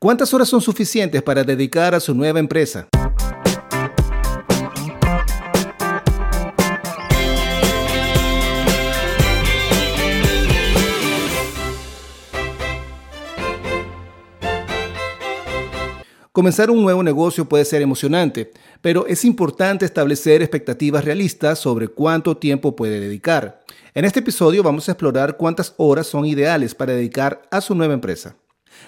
¿Cuántas horas son suficientes para dedicar a su nueva empresa? Comenzar un nuevo negocio puede ser emocionante, pero es importante establecer expectativas realistas sobre cuánto tiempo puede dedicar. En este episodio vamos a explorar cuántas horas son ideales para dedicar a su nueva empresa.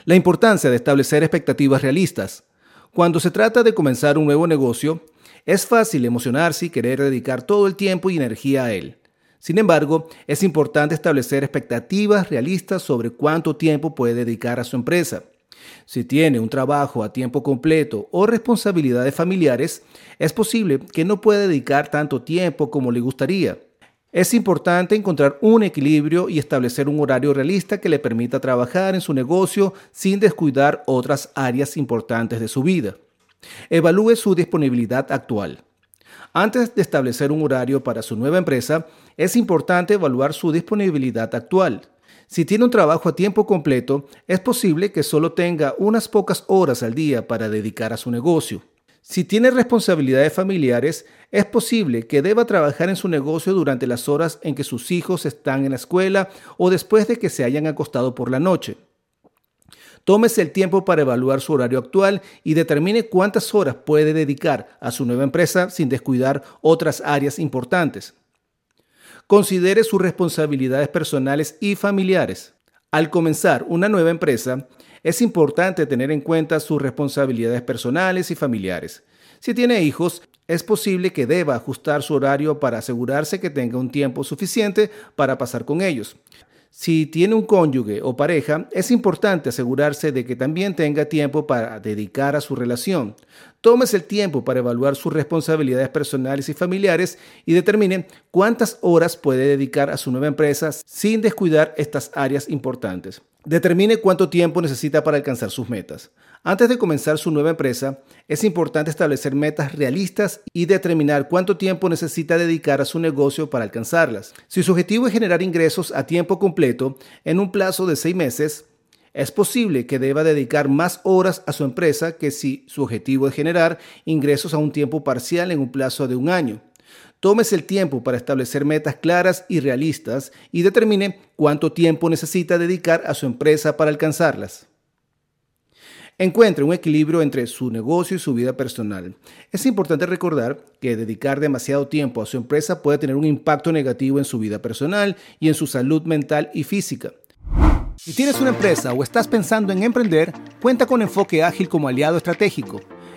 La importancia de establecer expectativas realistas. Cuando se trata de comenzar un nuevo negocio, es fácil emocionarse y querer dedicar todo el tiempo y energía a él. Sin embargo, es importante establecer expectativas realistas sobre cuánto tiempo puede dedicar a su empresa. Si tiene un trabajo a tiempo completo o responsabilidades familiares, es posible que no pueda dedicar tanto tiempo como le gustaría. Es importante encontrar un equilibrio y establecer un horario realista que le permita trabajar en su negocio sin descuidar otras áreas importantes de su vida. Evalúe su disponibilidad actual. Antes de establecer un horario para su nueva empresa, es importante evaluar su disponibilidad actual. Si tiene un trabajo a tiempo completo, es posible que solo tenga unas pocas horas al día para dedicar a su negocio. Si tiene responsabilidades familiares, es posible que deba trabajar en su negocio durante las horas en que sus hijos están en la escuela o después de que se hayan acostado por la noche. Tómese el tiempo para evaluar su horario actual y determine cuántas horas puede dedicar a su nueva empresa sin descuidar otras áreas importantes. Considere sus responsabilidades personales y familiares. Al comenzar una nueva empresa, es importante tener en cuenta sus responsabilidades personales y familiares. Si tiene hijos, es posible que deba ajustar su horario para asegurarse que tenga un tiempo suficiente para pasar con ellos. Si tiene un cónyuge o pareja, es importante asegurarse de que también tenga tiempo para dedicar a su relación. Tómese el tiempo para evaluar sus responsabilidades personales y familiares y determine cuántas horas puede dedicar a su nueva empresa sin descuidar estas áreas importantes. Determine cuánto tiempo necesita para alcanzar sus metas. Antes de comenzar su nueva empresa, es importante establecer metas realistas y determinar cuánto tiempo necesita dedicar a su negocio para alcanzarlas. Si su objetivo es generar ingresos a tiempo completo en un plazo de seis meses, es posible que deba dedicar más horas a su empresa que si su objetivo es generar ingresos a un tiempo parcial en un plazo de un año. Tómese el tiempo para establecer metas claras y realistas y determine cuánto tiempo necesita dedicar a su empresa para alcanzarlas. Encuentre un equilibrio entre su negocio y su vida personal. Es importante recordar que dedicar demasiado tiempo a su empresa puede tener un impacto negativo en su vida personal y en su salud mental y física. Si tienes una empresa o estás pensando en emprender, cuenta con Enfoque Ágil como aliado estratégico.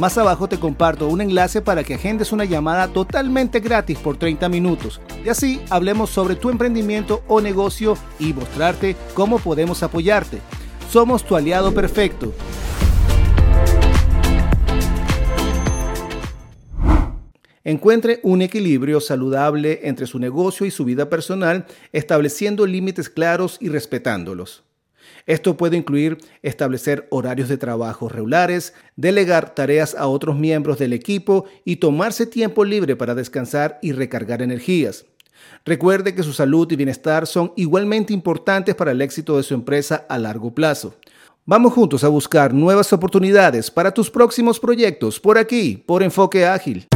Más abajo te comparto un enlace para que agendes una llamada totalmente gratis por 30 minutos. Y así hablemos sobre tu emprendimiento o negocio y mostrarte cómo podemos apoyarte. Somos tu aliado perfecto. Encuentre un equilibrio saludable entre su negocio y su vida personal, estableciendo límites claros y respetándolos. Esto puede incluir establecer horarios de trabajo regulares, delegar tareas a otros miembros del equipo y tomarse tiempo libre para descansar y recargar energías. Recuerde que su salud y bienestar son igualmente importantes para el éxito de su empresa a largo plazo. Vamos juntos a buscar nuevas oportunidades para tus próximos proyectos por aquí, por Enfoque Ágil.